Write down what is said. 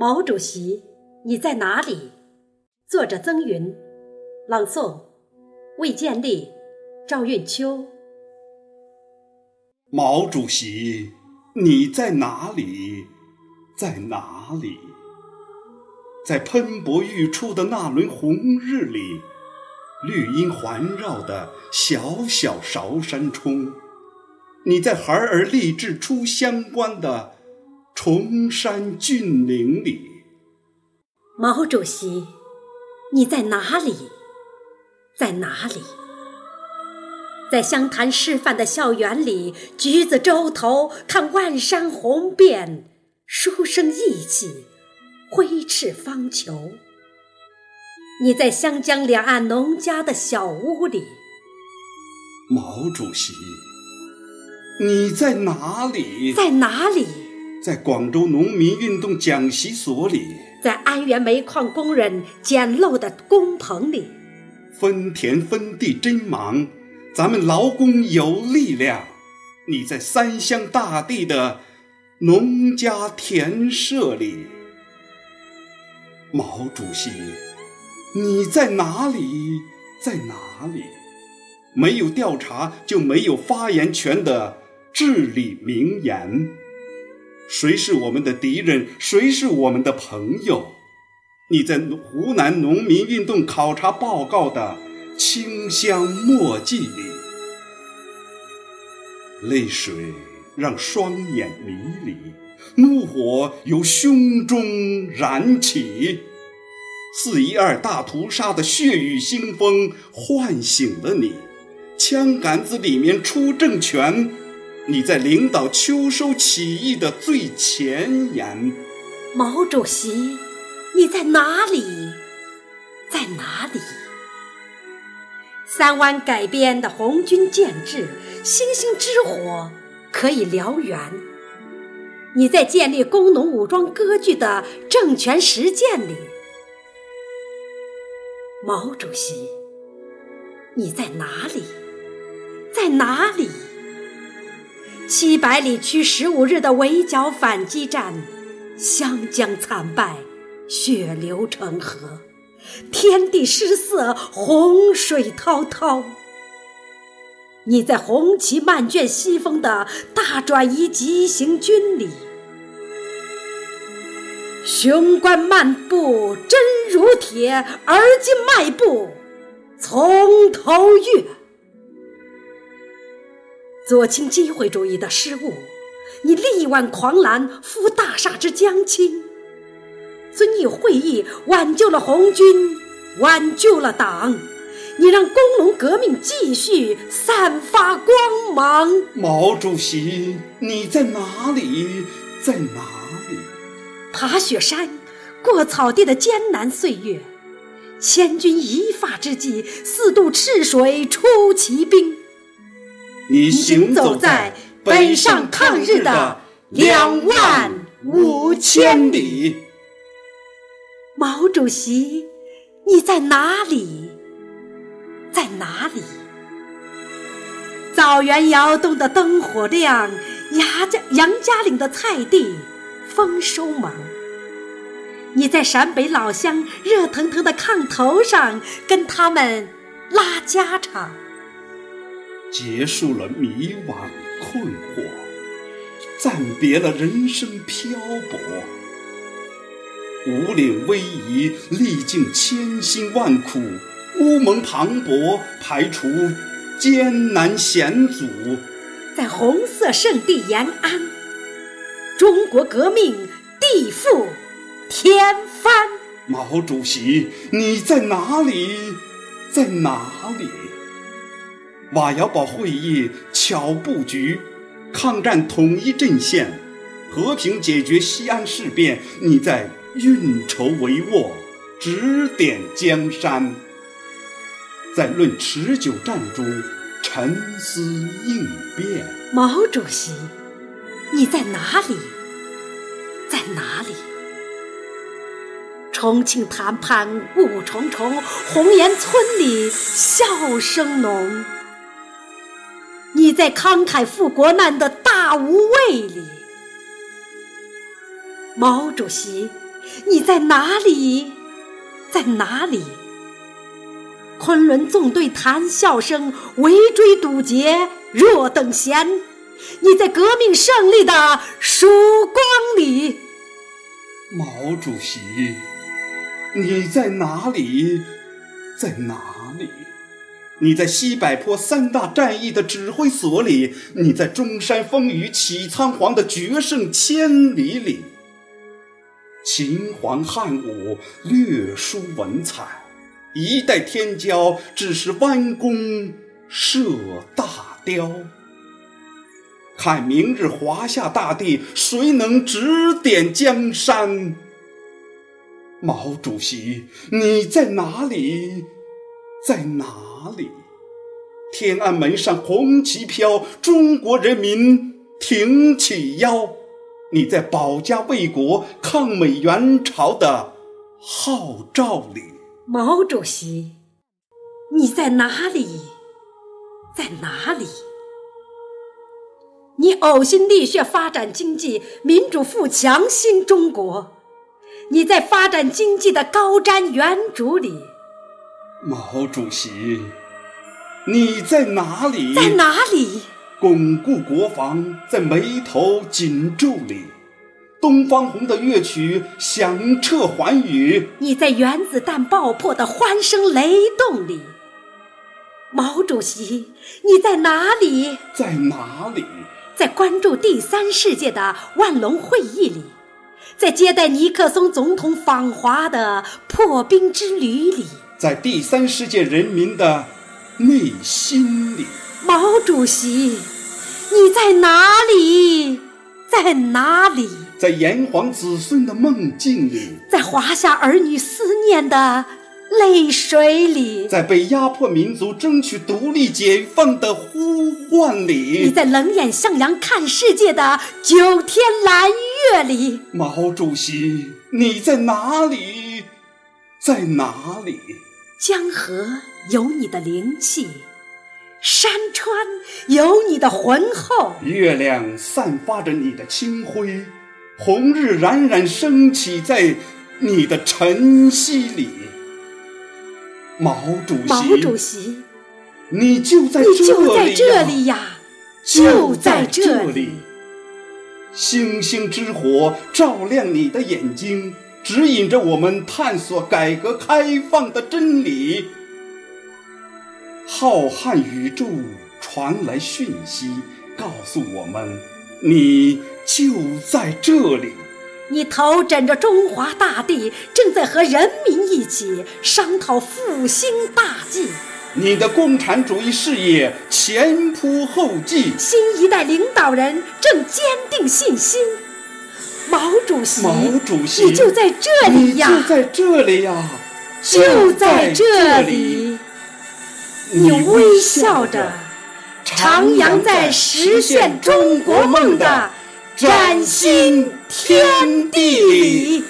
毛主席，你在哪里？作者：曾云，朗诵：魏建立、赵运秋。毛主席，你在哪里？在哪里？在喷薄欲出的那轮红日里，绿荫环绕的小小韶山冲，你在孩儿立志出乡关的崇山峻岭里。毛主席，你在哪里？在哪里？在湘潭师范的校园里，橘子洲头看万山红遍，书生意气。挥斥方遒。你在湘江两岸农家的小屋里，毛主席，你在哪里？在哪里？在广州农民运动讲习所里，在安源煤矿工人简陋的工棚里，分田分地真忙，咱们劳工有力量。你在三湘大地的农家田舍里。毛主席，你在哪里？在哪里？没有调查就没有发言权的至理名言。谁是我们的敌人？谁是我们的朋友？你在湖南农民运动考察报告的清香墨迹里，泪水让双眼迷离。怒火由胸中燃起，四一二大屠杀的血雨腥风唤醒了你，枪杆子里面出政权，你在领导秋收起义的最前沿。毛主席，你在哪里？在哪里？三湾改编的红军建制，星星之火可以燎原。你在建立工农武装割据的政权实践里，毛主席，你在哪里？在哪里？七百里区十五日的围剿反击战，湘江惨败，血流成河，天地失色，洪水滔滔。你在红旗漫卷西风的大转移急行军里，雄关漫步真如铁，而今迈步从头越。左倾机会主义的失误，你力挽狂澜，扶大厦之将倾。遵义会议挽救了红军，挽救了党。你让工农革命继续散发光芒。毛主席，你在哪里？在哪里？爬雪山、过草地的艰难岁月，千钧一发之际，四渡赤水出奇兵。你行走在北上抗日的两万五千里。毛主席，你在哪里？在哪里？枣园窑洞的灯火亮，杨家杨家岭的菜地丰收忙。你在陕北老乡热腾腾的炕头上，跟他们拉家常。结束了迷惘困惑，暂别了人生漂泊。五岭逶迤，历尽千辛万苦。乌蒙磅礴，排除艰难险阻，在红色圣地延安，中国革命地覆天翻。毛主席，你在哪里？在哪里？瓦窑堡会议巧布局，抗战统一阵线，和平解决西安事变，你在运筹帷幄，指点江山。在论持久战中沉思应变。毛主席，你在哪里？在哪里？重庆谈判雾重重，红岩村里笑声浓。你在慷慨赴国难的大无畏里。毛主席，你在哪里？在哪里？昆仑纵队谈笑声，围追堵截，若等闲。你在革命胜利的曙光里。毛主席，你在哪里？在哪里？你在西柏坡三大战役的指挥所里，你在中山风雨起苍黄的决胜千里里。秦皇汉武略输文采，一代天骄只是弯弓射大雕。看明日华夏大地，谁能指点江山？毛主席，你在哪里？在哪里？天安门上红旗飘，中国人民挺起腰。你在保家卫国、抗美援朝的号召里。毛主席，你在哪里？在哪里？你呕心沥血发展经济，民主富强新中国。你在发展经济的高瞻远瞩里。毛主席，你在哪里？在哪里？巩固国防在眉头紧皱里。东方红的乐曲响彻寰宇。你在原子弹爆破的欢声雷动里。毛主席，你在哪里？在哪里？在关注第三世界的万隆会议里。在接待尼克松总统访华的破冰之旅里，在第三世界人民的内心里，毛主席，你在哪里？在哪里？在炎黄子孙的梦境里，在华夏儿女思念的泪水里，在被压迫民族争取独立解放的呼唤里，你在冷眼向阳看世界的九天蓝月里，毛主席，你在哪里？在哪里？江河有你的灵气，山川有你的浑厚，月亮散发着你的清辉。红日冉冉升起在你的晨曦里，毛主席，毛主席，你就在这里呀，就在这里。星星之火照亮你的眼睛，指引着我们探索改革开放的真理。浩瀚宇宙传来讯息，告诉我们，你。就在这里，你头枕着中华大地，正在和人民一起商讨复兴大计。你的共产主义事业前仆后继，新一代领导人正坚定信心。毛主席，毛主席，你就在这里呀，就在这里呀，就在这里。你微笑着，徜徉在实现中国梦的。崭新天地里。